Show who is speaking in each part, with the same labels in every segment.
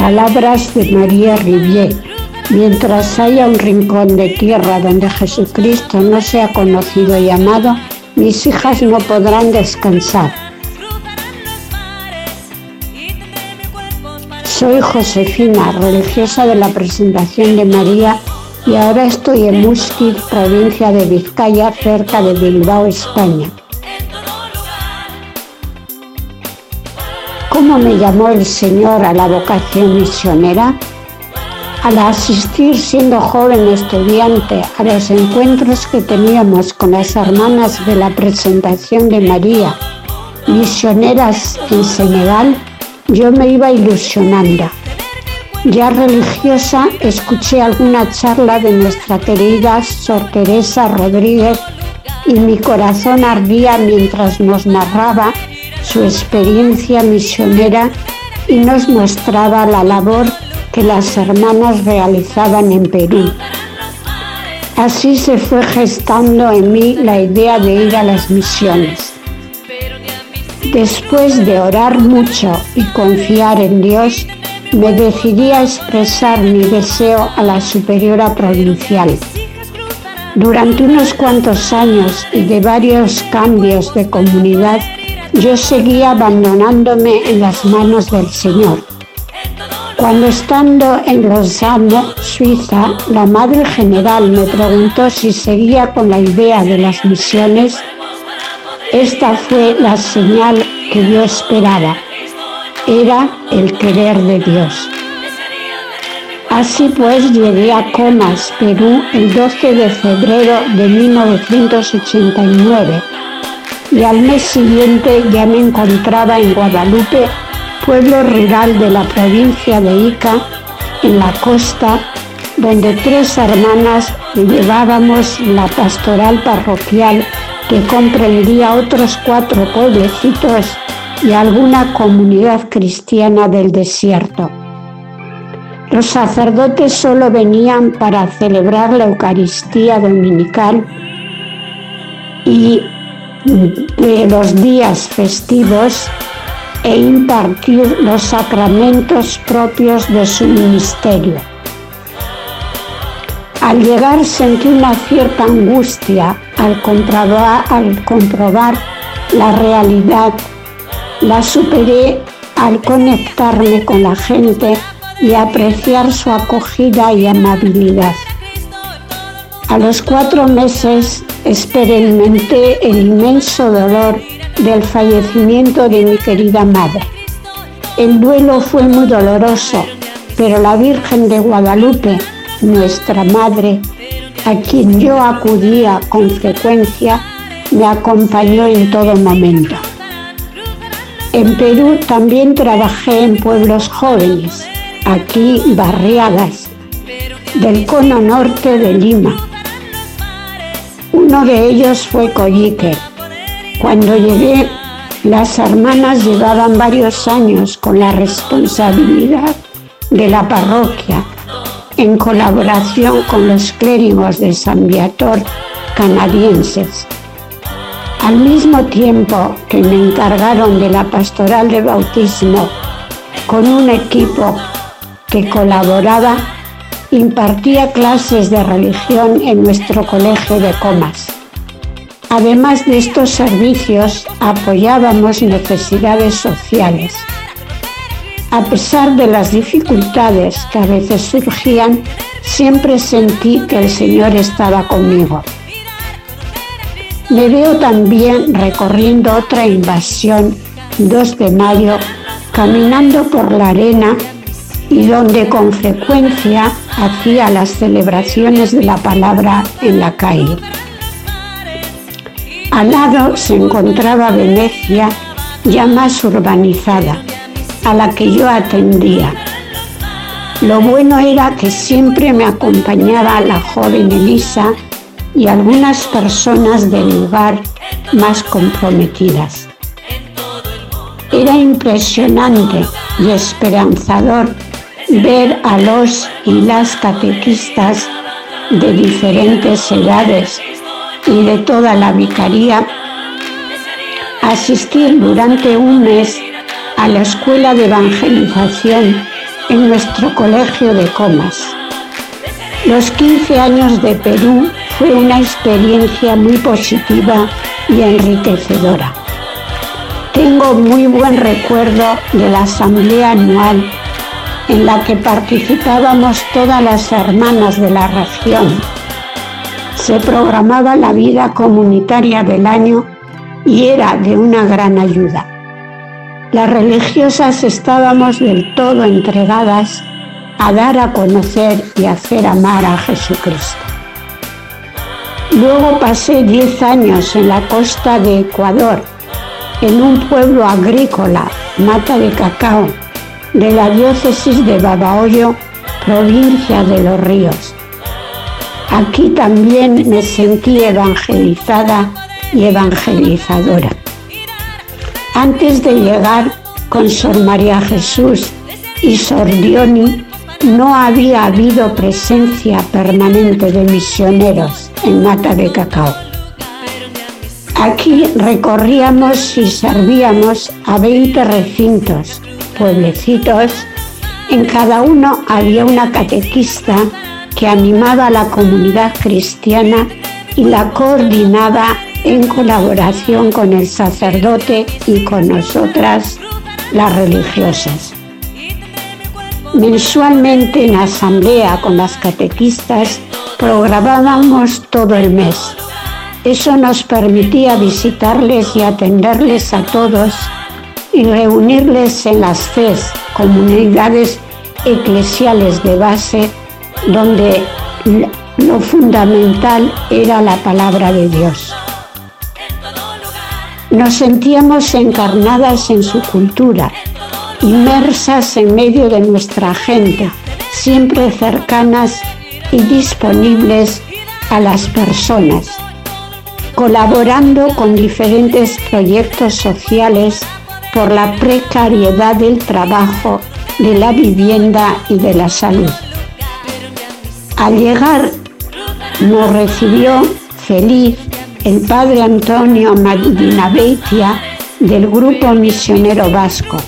Speaker 1: Palabras de María Rivier. Mientras haya un rincón de tierra donde Jesucristo no sea conocido y amado, mis hijas no podrán descansar. Soy Josefina, religiosa de la presentación de María y ahora estoy en Musquit, provincia de Vizcaya, cerca de Bilbao, España. ¿Cómo me llamó el Señor a la vocación misionera? Al asistir siendo joven estudiante a los encuentros que teníamos con las hermanas de la presentación de María, misioneras en Senegal, yo me iba ilusionando. Ya religiosa, escuché alguna charla de nuestra querida Sor Teresa Rodríguez y mi corazón ardía mientras nos narraba su experiencia misionera y nos mostraba la labor que las hermanas realizaban en Perú. Así se fue gestando en mí la idea de ir a las misiones. Después de orar mucho y confiar en Dios, me decidí a expresar mi deseo a la superiora provincial. Durante unos cuantos años y de varios cambios de comunidad, yo seguía abandonándome en las manos del Señor. Cuando estando en Lausanne, Suiza, la Madre General me preguntó si seguía con la idea de las misiones, esta fue la señal que yo esperaba. Era el querer de Dios. Así pues llegué a Comas, Perú, el 12 de febrero de 1989 y al mes siguiente ya me encontraba en Guadalupe, pueblo rural de la provincia de Ica, en la costa, donde tres hermanas llevábamos la pastoral parroquial que comprendía otros cuatro pueblecitos y alguna comunidad cristiana del desierto. Los sacerdotes solo venían para celebrar la Eucaristía dominical y de los días festivos e impartir los sacramentos propios de su ministerio. Al llegar sentí una cierta angustia al comprobar, al comprobar la realidad. La superé al conectarme con la gente y apreciar su acogida y amabilidad. A los cuatro meses experimenté el inmenso dolor del fallecimiento de mi querida madre. El duelo fue muy doloroso, pero la Virgen de Guadalupe, nuestra madre, a quien yo acudía con frecuencia, me acompañó en todo momento. En Perú también trabajé en pueblos jóvenes, aquí barriadas, del cono norte de Lima uno de ellos fue Collique. Cuando llegué, las hermanas llevaban varios años con la responsabilidad de la parroquia, en colaboración con los clérigos de San Viator canadienses. Al mismo tiempo que me encargaron de la pastoral de bautismo con un equipo que colaboraba impartía clases de religión en nuestro colegio de Comas. Además de estos servicios, apoyábamos necesidades sociales. A pesar de las dificultades que a veces surgían, siempre sentí que el Señor estaba conmigo. Me veo también recorriendo otra invasión 2 de mayo, caminando por la arena y donde con frecuencia hacía las celebraciones de la palabra en la calle. Al lado se encontraba Venecia ya más urbanizada, a la que yo atendía. Lo bueno era que siempre me acompañaba la joven Elisa y algunas personas del lugar más comprometidas. Era impresionante y esperanzador ver a los y las catequistas de diferentes edades y de toda la vicaría asistir durante un mes a la escuela de evangelización en nuestro colegio de Comas. Los 15 años de Perú fue una experiencia muy positiva y enriquecedora. Tengo muy buen recuerdo de la asamblea anual en la que participábamos todas las hermanas de la región. Se programaba la vida comunitaria del año y era de una gran ayuda. Las religiosas estábamos del todo entregadas a dar a conocer y hacer amar a Jesucristo. Luego pasé 10 años en la costa de Ecuador, en un pueblo agrícola, Mata de Cacao, de la diócesis de Babahoyo, provincia de Los Ríos. Aquí también me sentí evangelizada y evangelizadora. Antes de llegar con Sor María Jesús y Sor Dioni, no había habido presencia permanente de misioneros en Mata de Cacao. Aquí recorríamos y servíamos a 20 recintos pueblecitos, en cada uno había una catequista que animaba a la comunidad cristiana y la coordinaba en colaboración con el sacerdote y con nosotras, las religiosas. Mensualmente en asamblea con las catequistas programábamos todo el mes. Eso nos permitía visitarles y atenderles a todos y reunirles en las FES, comunidades eclesiales de base, donde lo fundamental era la palabra de Dios. Nos sentíamos encarnadas en su cultura, inmersas en medio de nuestra gente, siempre cercanas y disponibles a las personas, colaborando con diferentes proyectos sociales por la precariedad del trabajo, de la vivienda y de la salud. Al llegar nos recibió feliz el padre Antonio Beitia del Grupo Misionero Vasco.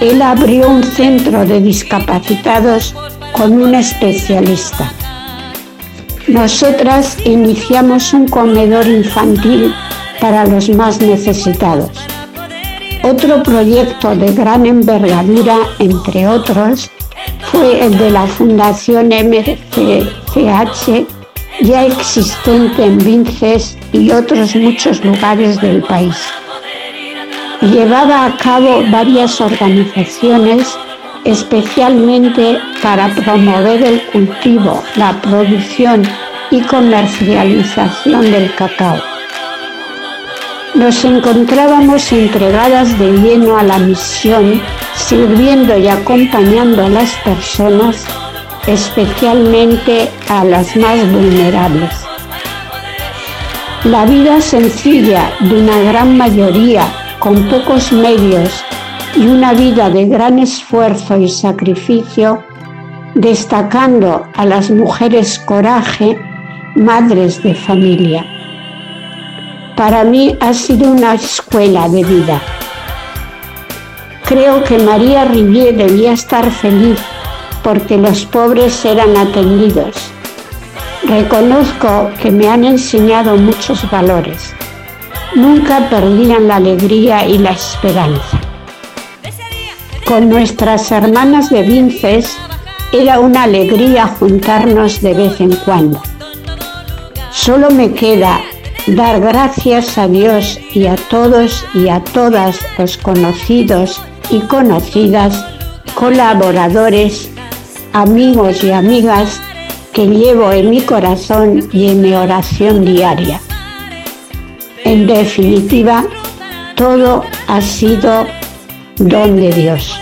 Speaker 1: Él abrió un centro de discapacitados con un especialista. Nosotras iniciamos un comedor infantil para los más necesitados. Otro proyecto de gran envergadura, entre otros, fue el de la Fundación MCCH, ya existente en Vinces y otros muchos lugares del país. Llevaba a cabo varias organizaciones especialmente para promover el cultivo, la producción y comercialización del cacao nos encontrábamos entregadas de lleno a la misión, sirviendo y acompañando a las personas, especialmente a las más vulnerables. La vida sencilla de una gran mayoría, con pocos medios y una vida de gran esfuerzo y sacrificio, destacando a las mujeres coraje, madres de familia para mí ha sido una escuela de vida. Creo que María Rivier debía estar feliz porque los pobres eran atendidos. Reconozco que me han enseñado muchos valores. Nunca perdían la alegría y la esperanza. Con nuestras hermanas de Vinces era una alegría juntarnos de vez en cuando. Solo me queda dar gracias a Dios y a todos y a todas los conocidos y conocidas, colaboradores, amigos y amigas que llevo en mi corazón y en mi oración diaria. En definitiva, todo ha sido don de Dios.